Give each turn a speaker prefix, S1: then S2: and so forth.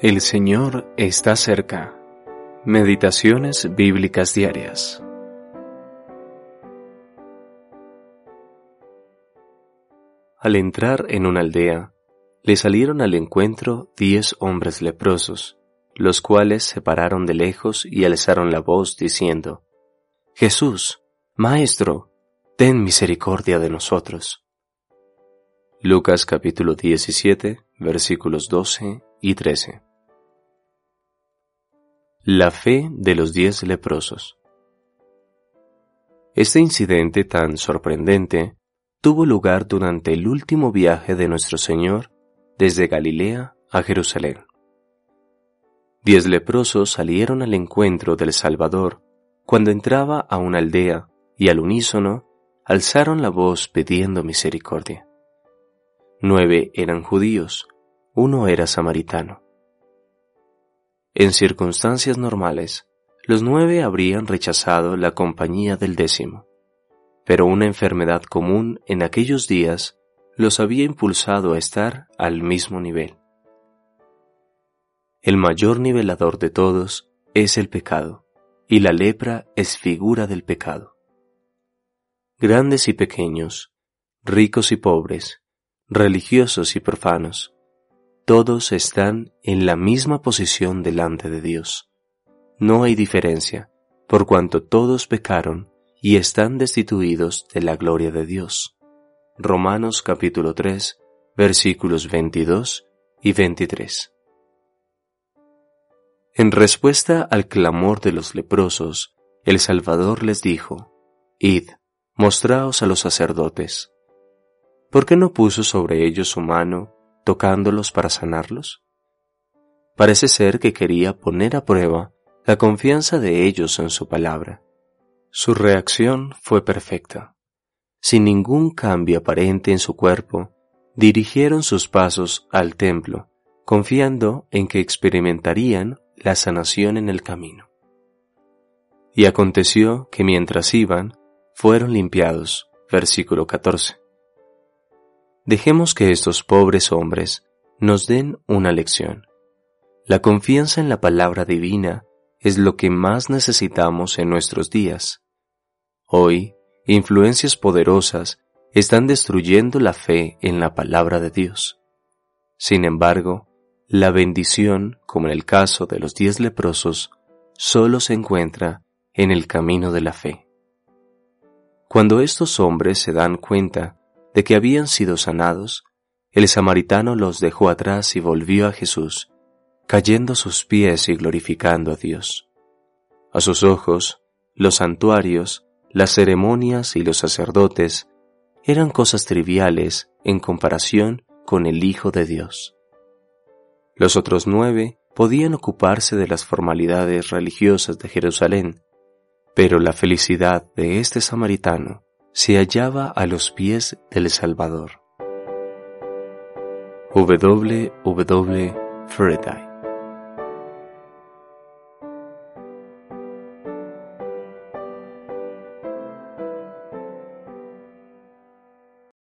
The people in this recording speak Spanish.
S1: El Señor está cerca. Meditaciones bíblicas diarias. Al entrar en una aldea, le salieron al encuentro diez hombres leprosos, los cuales se pararon de lejos y alzaron la voz diciendo, Jesús, Maestro, ten misericordia de nosotros. Lucas capítulo 17 versículos 12 y 13. La fe de los diez leprosos. Este incidente tan sorprendente tuvo lugar durante el último viaje de nuestro Señor desde Galilea a Jerusalén. Diez leprosos salieron al encuentro del Salvador cuando entraba a una aldea y al unísono alzaron la voz pidiendo misericordia. Nueve eran judíos, uno era samaritano. En circunstancias normales, los nueve habrían rechazado la compañía del décimo, pero una enfermedad común en aquellos días los había impulsado a estar al mismo nivel. El mayor nivelador de todos es el pecado, y la lepra es figura del pecado. Grandes y pequeños, ricos y pobres, religiosos y profanos, todos están en la misma posición delante de Dios. No hay diferencia, por cuanto todos pecaron y están destituidos de la gloria de Dios. Romanos capítulo 3, versículos 22 y 23. En respuesta al clamor de los leprosos, el Salvador les dijo, Id, mostraos a los sacerdotes. ¿Por qué no puso sobre ellos su mano tocándolos para sanarlos? Parece ser que quería poner a prueba la confianza de ellos en su palabra. Su reacción fue perfecta. Sin ningún cambio aparente en su cuerpo, dirigieron sus pasos al templo, confiando en que experimentarían la sanación en el camino. Y aconteció que mientras iban, fueron limpiados. Versículo 14. Dejemos que estos pobres hombres nos den una lección. La confianza en la palabra divina es lo que más necesitamos en nuestros días. Hoy, influencias poderosas están destruyendo la fe en la palabra de Dios. Sin embargo, la bendición, como en el caso de los diez leprosos, solo se encuentra en el camino de la fe. Cuando estos hombres se dan cuenta de que habían sido sanados, el samaritano los dejó atrás y volvió a Jesús, cayendo a sus pies y glorificando a Dios. A sus ojos, los santuarios, las ceremonias y los sacerdotes eran cosas triviales en comparación con el Hijo de Dios. Los otros nueve podían ocuparse de las formalidades religiosas de Jerusalén, pero la felicidad de este samaritano se hallaba a los pies del Salvador. W. W.